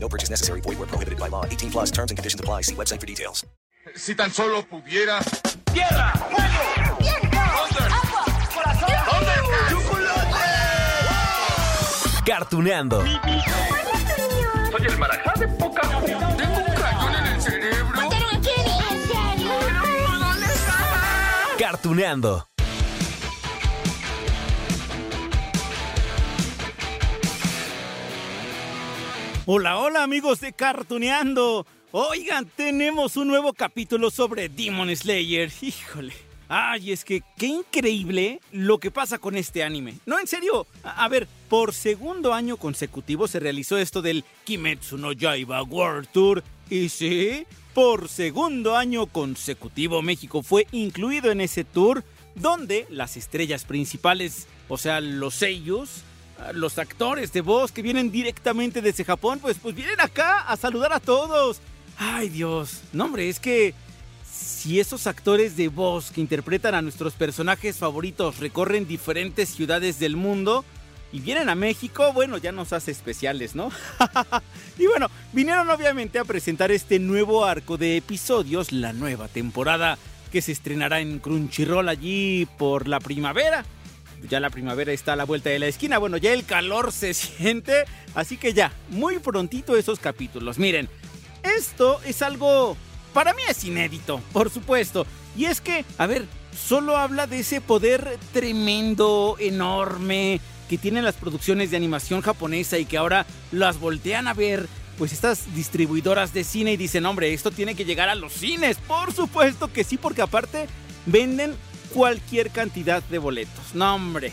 No purchase necessary. Void where prohibited by law. 18 plus terms and conditions apply. See website for details. Si tan solo pudiera. ¡Tierra! ¡Fuego! ¡Viento! ¡Agua! ¡Corazón! Cartuneando. Soy el marajá de poca Tengo un cañón en el cerebro. Cartuneando. Hola, hola amigos de Cartuneando. Oigan, tenemos un nuevo capítulo sobre Demon Slayer. Híjole. Ay, es que qué increíble lo que pasa con este anime. No, en serio. A, a ver, por segundo año consecutivo se realizó esto del Kimetsu no Yaiba World Tour. Y sí, por segundo año consecutivo México fue incluido en ese tour donde las estrellas principales, o sea, los sellos, los actores de voz que vienen directamente desde Japón, pues, pues vienen acá a saludar a todos. Ay Dios, no hombre, es que si esos actores de voz que interpretan a nuestros personajes favoritos recorren diferentes ciudades del mundo y vienen a México, bueno, ya nos hace especiales, ¿no? y bueno, vinieron obviamente a presentar este nuevo arco de episodios, la nueva temporada que se estrenará en Crunchyroll allí por la primavera. Ya la primavera está a la vuelta de la esquina, bueno, ya el calor se siente, así que ya, muy prontito esos capítulos. Miren, esto es algo, para mí es inédito, por supuesto. Y es que, a ver, solo habla de ese poder tremendo, enorme, que tienen las producciones de animación japonesa y que ahora las voltean a ver. Pues estas distribuidoras de cine y dicen, hombre, esto tiene que llegar a los cines. Por supuesto que sí, porque aparte venden cualquier cantidad de boletos. No, hombre.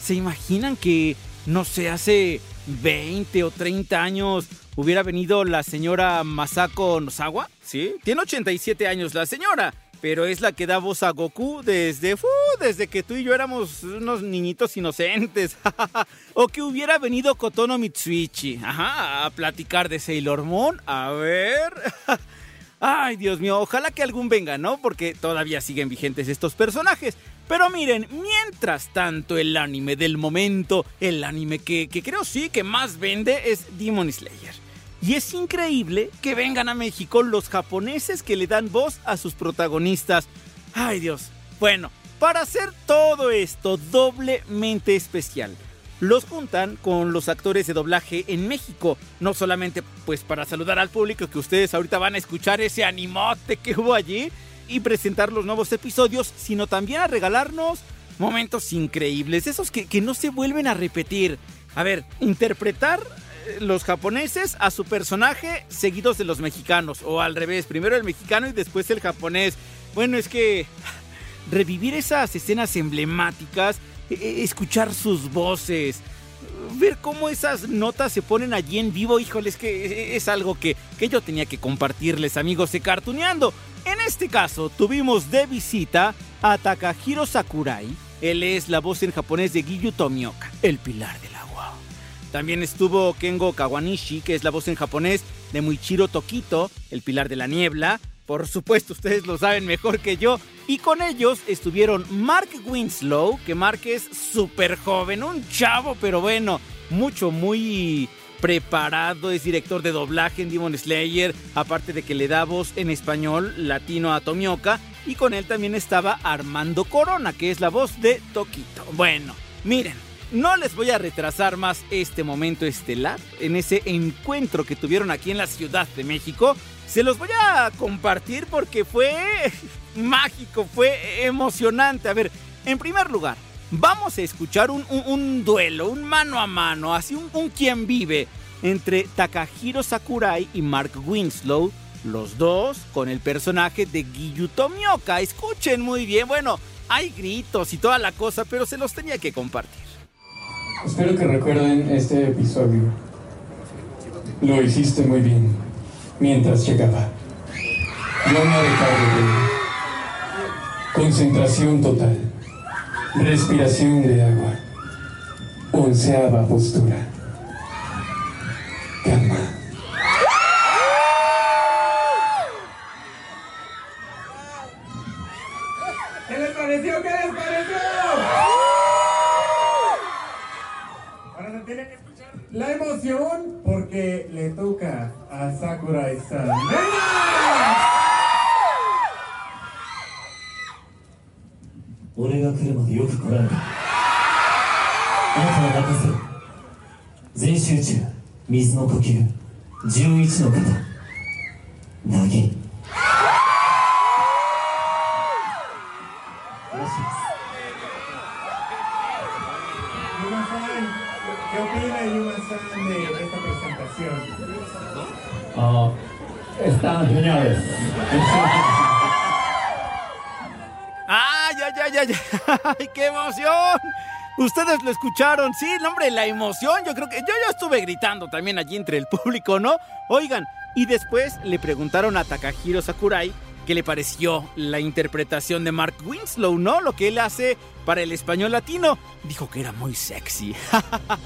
¿Se imaginan que, no sé, hace 20 o 30 años hubiera venido la señora Masako Nozawa? ¿Sí? Tiene 87 años la señora, pero es la que da voz a Goku desde, desde que tú y yo éramos unos niñitos inocentes. o que hubiera venido Kotono Mitsuichi, a platicar de Sailor Moon. A ver. Ay, Dios mío, ojalá que algún venga, ¿no? Porque todavía siguen vigentes estos personajes. Pero miren, mientras tanto el anime del momento, el anime que, que creo sí que más vende es Demon Slayer. Y es increíble que vengan a México los japoneses que le dan voz a sus protagonistas. Ay Dios. Bueno, para hacer todo esto doblemente especial, los juntan con los actores de doblaje en México. No solamente pues para saludar al público que ustedes ahorita van a escuchar ese animote que hubo allí y presentar los nuevos episodios, sino también a regalarnos momentos increíbles, esos que, que no se vuelven a repetir. A ver, interpretar eh, los japoneses a su personaje seguidos de los mexicanos, o al revés, primero el mexicano y después el japonés. Bueno, es que revivir esas escenas emblemáticas, escuchar sus voces, ver cómo esas notas se ponen allí en vivo, híjole, es que es algo que, que yo tenía que compartirles, amigos de Cartuneando. En este caso, tuvimos de visita a Takahiro Sakurai. Él es la voz en japonés de Giyu Tomioka, el pilar del agua. También estuvo Kengo Kawanishi, que es la voz en japonés de Muichiro Tokito, el pilar de la niebla. Por supuesto, ustedes lo saben mejor que yo. Y con ellos estuvieron Mark Winslow, que Mark es súper joven, un chavo, pero bueno, mucho, muy preparado, es director de doblaje en Demon Slayer, aparte de que le da voz en español latino a Tomioka, y con él también estaba Armando Corona, que es la voz de Tokito. Bueno, miren, no les voy a retrasar más este momento estelar en ese encuentro que tuvieron aquí en la Ciudad de México. Se los voy a compartir porque fue mágico, fue emocionante. A ver, en primer lugar, vamos a escuchar un, duelo, un mano a mano, así un, un quien vive entre Takahiro Sakurai y Mark Winslow, los dos con el personaje de Giyu Tomioka. Escuchen muy bien, bueno, hay gritos y toda la cosa, pero se los tenía que compartir. Espero que recuerden este episodio. Lo hiciste muy bien mientras llegaba. Yo no recargo Concentración total. Respiración de agua. Onceava postura. 俺が来るまでよく来られた。あなたは任せ全集中。水の呼吸。11の方。Ustedes lo escucharon, sí, no, hombre, la emoción. Yo creo que yo ya estuve gritando también allí entre el público, ¿no? Oigan, y después le preguntaron a Takahiro Sakurai qué le pareció la interpretación de Mark Winslow, ¿no? Lo que él hace para el español latino. Dijo que era muy sexy.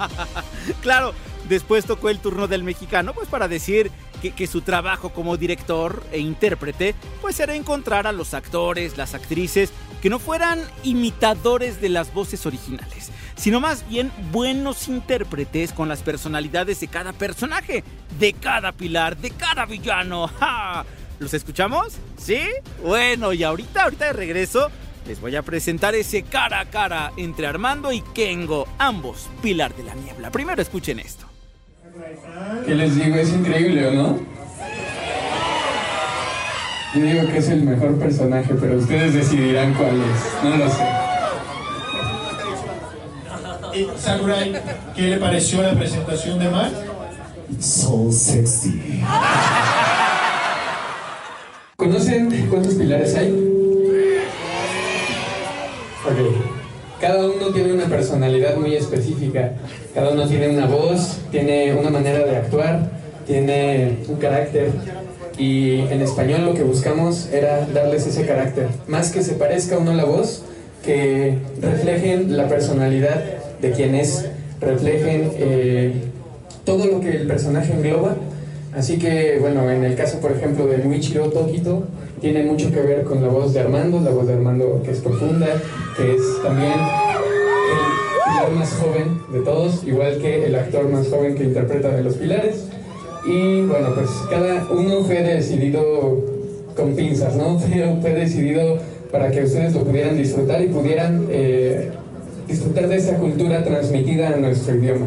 claro, después tocó el turno del mexicano, pues para decir que, su trabajo como director e intérprete, pues era encontrar a los actores, las actrices, que no fueran imitadores de las voces originales, sino más bien buenos intérpretes con las personalidades de cada personaje, de cada pilar, de cada villano. ¿Los escuchamos? ¿Sí? Bueno, y ahorita, ahorita de regreso, les voy a presentar ese cara a cara entre Armando y Kengo, ambos Pilar de la Niebla. Primero escuchen esto. ¿Qué les digo? Es increíble, ¿o no? Yo digo que es el mejor personaje, pero ustedes decidirán cuál es. No lo sé. Y Sakurai, ¿qué le pareció la presentación de Mark? So sexy. ¿Conocen cuántos pilares hay? Ok. Cada uno tiene una personalidad muy específica. Cada uno tiene una voz, tiene una manera de actuar, tiene un carácter. Y en español lo que buscamos era darles ese carácter. Más que se parezca uno a la voz, que reflejen la personalidad de quien es, reflejen eh, todo lo que el personaje engloba. Así que, bueno, en el caso, por ejemplo, de Muichiro Tokito, tiene mucho que ver con la voz de Armando, la voz de Armando que es profunda, que es también el pilar más joven de todos, igual que el actor más joven que interpreta de los pilares. Y bueno, pues cada uno fue decidido con pinzas, ¿no? Fue, decidido para que ustedes lo pudieran disfrutar y pudieran eh, disfrutar de esa cultura transmitida en nuestro idioma.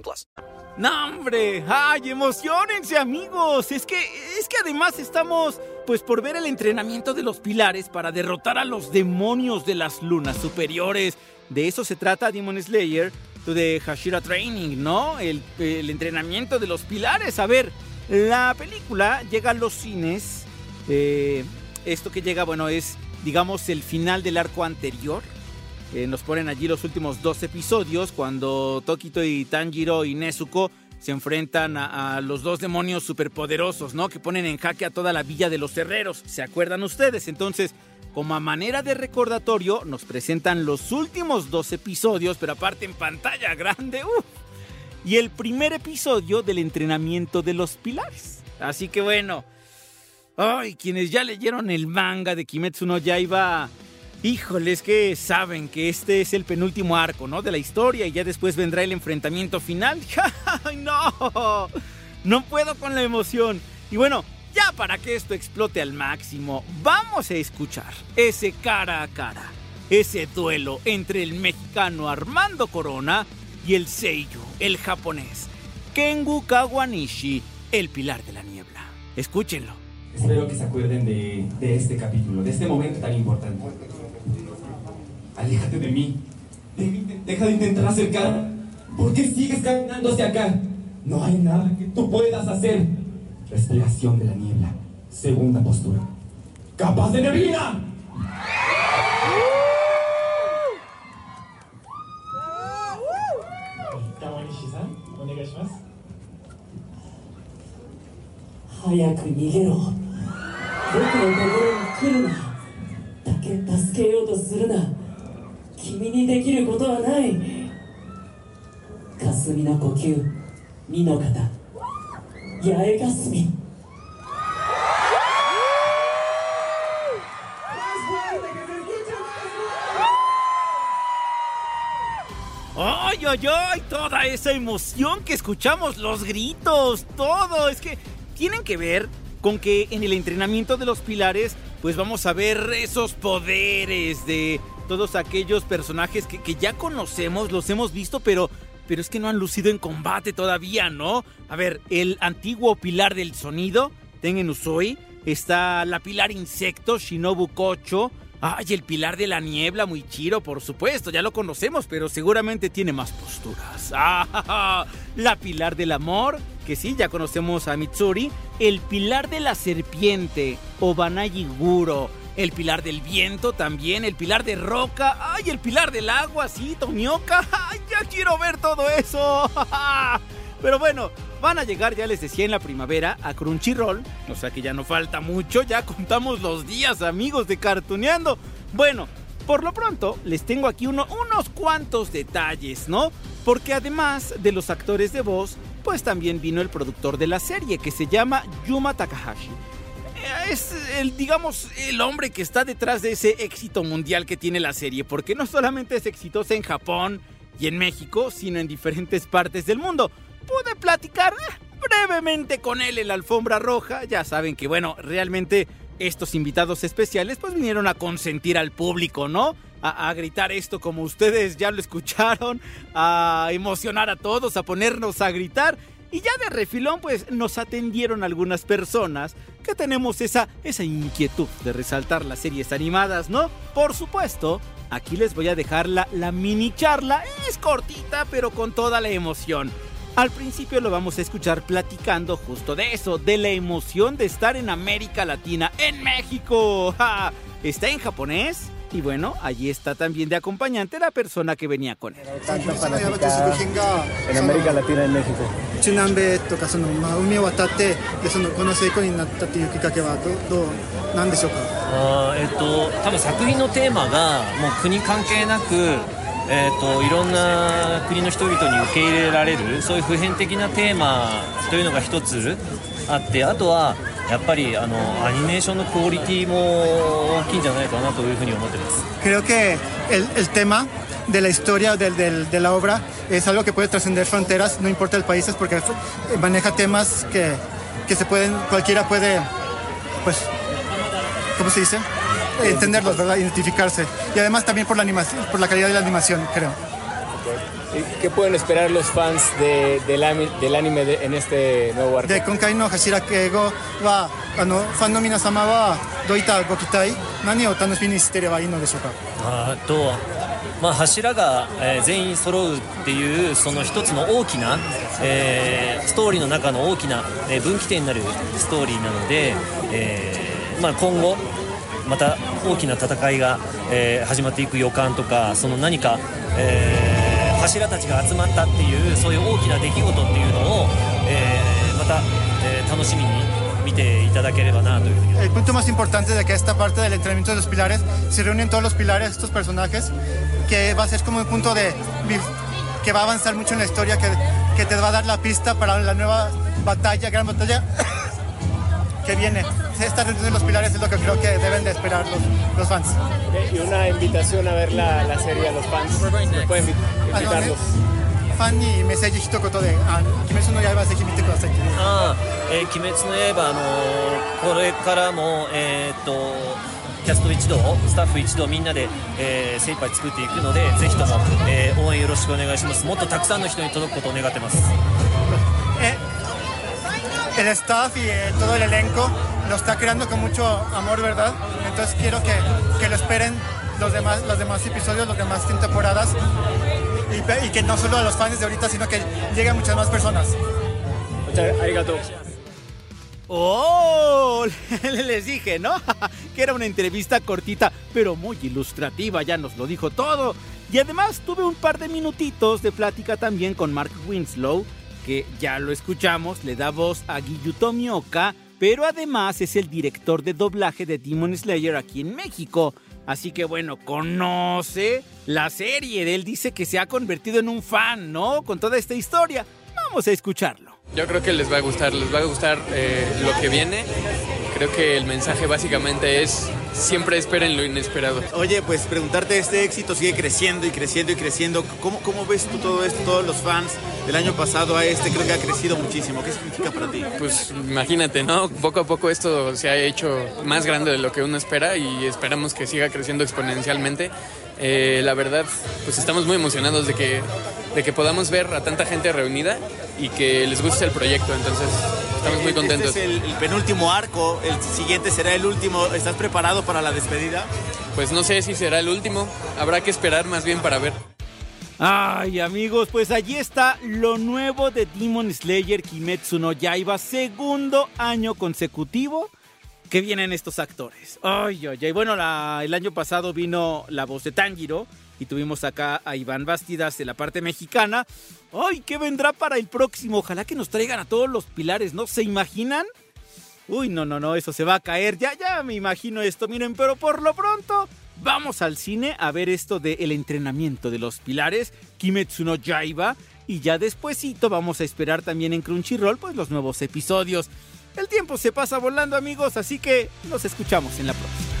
plus. ¡No, hombre! ¡Ay, emocionense, amigos! Es que, es que además estamos, pues, por ver el entrenamiento de los pilares para derrotar a los demonios de las lunas superiores. De eso se trata Demon Slayer, de Hashira Training, ¿no? El, el entrenamiento de los pilares. A ver, la película llega a los cines. eh, esto que llega, bueno, es, digamos, el final del arco anterior. Eh, nos ponen allí los últimos dos episodios cuando Tokito y Tanjiro y Nezuko se enfrentan a, los dos demonios superpoderosos, ¿no? Que ponen en jaque a toda la villa de los herreros. ¿Se acuerdan ustedes? Entonces, como a manera de recordatorio, nos presentan los últimos dos episodios, pero aparte en pantalla grande. ¡uf! Y el primer episodio del entrenamiento de los pilares. Así que bueno. Ay, quienes ya leyeron el manga de Kimetsu no Yaiba. Híjole, es que saben que este es el penúltimo arco, ¿no? De la historia y ya después vendrá el enfrentamiento final. ¡Ay, no! No puedo con la emoción. Y bueno, ya para que esto explote al máximo, vamos a escuchar ese cara a cara, ese duelo entre el mexicano Armando Corona y el Seiyu, el japonés. Kengu Kawanishi, el pilar de la niebla. Escúchenlo. Espero que se acuerden de, de este capítulo, de este momento tan importante. Aléjate de mí. De- deja de intentar acercar. ¿Por qué sigues caminando hacia acá? No hay nada que tú puedas hacer. Respiración de la niebla. Segunda postura. ¡Capaz de neblina! 君にできることはない霞の呼吸身の方八重霞 ¡Ay, ay, ay! Toda esa emoción que escuchamos, los gritos, todo. Es que tienen que ver con que en el entrenamiento de los pilares, pues vamos a ver esos poderes de todos aquellos personajes que, ya conocemos, los hemos visto, pero, pero es que no han lucido en combate todavía, ¿no? A ver, el antiguo pilar del sonido, Tengen Usui, está la pilar insecto, Shinobu Kocho. Ay, el pilar de la niebla, muy chiro, por supuesto, ya lo conocemos, pero seguramente tiene más posturas. Ah, la pilar del amor, que sí, ya conocemos a Mitsuri. El pilar de la serpiente, Obanayi Guro. El pilar del viento también, el pilar de roca. Ay, el pilar del agua, sí, Tomioka. Ay, ya quiero ver todo eso. Pero bueno, van a llegar, ya les decía, en la primavera a Crunchyroll. O sea que ya no falta mucho, ya contamos los días, amigos de Cartuneando. Bueno, por lo pronto les tengo aquí uno- unos cuantos detalles, ¿no? Porque además de los actores de voz, pues también vino el productor de la serie, que se llama Yuma Takahashi. Es el, digamos, el hombre que está detrás de ese éxito mundial que tiene la serie, porque no solamente es exitosa en Japón y en México, sino en diferentes partes del mundo. Pude platicar eh, brevemente con él en la alfombra roja. Ya saben que, bueno, realmente estos invitados especiales pues vinieron a consentir al público, ¿no? A gritar esto como ustedes ya lo escucharon, a emocionar a todos, a ponernos a gritar. Y ya de refilón, pues nos atendieron algunas personas que tenemos esa, esa inquietud de resaltar las series animadas, ¿no? Por supuesto, aquí les voy a dejar la, la mini charla. Es cortita, pero con toda la emoción. Al principio lo vamos a escuchar platicando justo de eso, de la emoción de estar en América Latina, en México. ¡Ja! Está en japonés. Y bueno, allí está también de acompañante la persona que venía con él. en América Latina en México. 中南米とかその、まあ、海を渡ってでそのこの成功になったというきっかけはどどうなんでしょうかあーえっと多分作品のテーマがもう国関係なく、えっといろんな国の人々に受け入れられるそういう普遍的なテーマというのが一つあってあとはやっぱりあのアニメーションのクオリティも大きいんじゃないかなというふうに思ってます Creo que el, el tema de la historia del- del- de la obra es algo que puede trascender fronteras, no importa el país, porque eh, maneja temas que, que se pueden, cualquiera puede, pues, ¿cómo se dice? Entenderlos, ¿verdad? Identificarse. Y además también por la animación, por la calidad de la animación, creo. ¿Y ¿Qué pueden esperar los fans de- del, del anime de- en este nuevo arco? で今回の柱敬語はあのファンの皆様はどういったご期待何を楽しみにしてればいいのでしょうかあーとまあ、柱が、えー全員揃うっていうその一つの大きな、えーストーリーの中の大きな、えー分岐点になるストーリーなので、えーまあ、今後また大きな戦いが、えー始まっていく予感とかその何か、えー柱たちが集まったっていうそういう大きな出来事っていうのを、えーまた、えー楽しみに見ていただければなというふうに El punto más importante de que esta parte del entrenamiento de los pilares se reúnen todos los pilares, estos personajes, que va a ser como un punto de vi- que va a avanzar mucho en la historia, que, que te va a dar la pista para la nueva batalla, gran batalla que viene. Esta reunión de los pilares es lo que creo que deben de esperar los, los fans. Y una invitación a ver la, la serie a los fans. ¿Me pueden invitarlos? ファンにメッセージ一言で「あ鬼滅の刃」ぜひ見てくださいああ、えー鬼滅の刃、あのーこれからも、えーっとキャスト一同、スタッフ一同みんなで、えー精一杯作っていくので、ぜひとも、えー応援よろしくお願いします。もっとたくさんの人に届くことを願ってます。El staff y eh, todo el elenco lo está creando con mucho amor, ¿verdad? Entonces quiero que, que lo esperen los demás, los demás episodios, los demás temporadas y, y que no solo a los fans de ahorita, sino que lleguen muchas más personas. Arigato. ¡Oh! Les dije, ¿no? que era una entrevista cortita, pero muy ilustrativa, ya nos lo dijo todo. Y además tuve un par de minutitos de plática también con Mark Winslow, que ya lo escuchamos, le da voz a Giyutomi pero además es el director de doblaje de Demon Slayer aquí en México. Así que bueno, conoce la serie. Él dice que se ha convertido en un fan, ¿no? Con toda esta historia. Vamos a escucharlo. Yo creo que les va a gustar, les va a gustar eh, lo que viene. Creo que el mensaje básicamente es siempre esperen lo inesperado. Oye, pues preguntarte, este éxito sigue creciendo y creciendo y creciendo. ¿Cómo, ¿Cómo ves tú todo esto, todos los fans del año pasado a este? Creo que ha crecido muchísimo. ¿Qué significa para ti? Pues imagínate, ¿no? Poco a poco esto se ha hecho más grande de lo que uno espera y esperamos que siga creciendo exponencialmente. Eh, la verdad, pues estamos muy emocionados de que, de que podamos ver a tanta gente reunida y que les guste el proyecto, entonces estamos muy contentos. Este es el, el penúltimo arco, el siguiente será el último. ¿Estás preparado para la despedida? Pues no sé si será el último, habrá que esperar más bien para ver. Ay amigos, pues allí está lo nuevo de Demon Slayer Kimetsu no Yaiba, segundo año consecutivo que vienen estos actores. Ay, ay, ay. Bueno, la- el año pasado vino la voz de Tanjiro y tuvimos acá a Iván Bastidas de la parte mexicana. Ay, ¿qué vendrá para el próximo? Ojalá que nos traigan a todos los pilares, ¿no? ¿Se imaginan? Uy, no, no, no, eso se va a caer. Ya, ya me imagino esto. Miren, pero por lo pronto, vamos al cine a ver esto del entrenamiento de los pilares, Kimetsu no Yaiba. Y ya despuesito vamos a esperar también en Crunchyroll, pues los nuevos episodios. El tiempo se pasa volando, amigos, así que nos escuchamos en la próxima.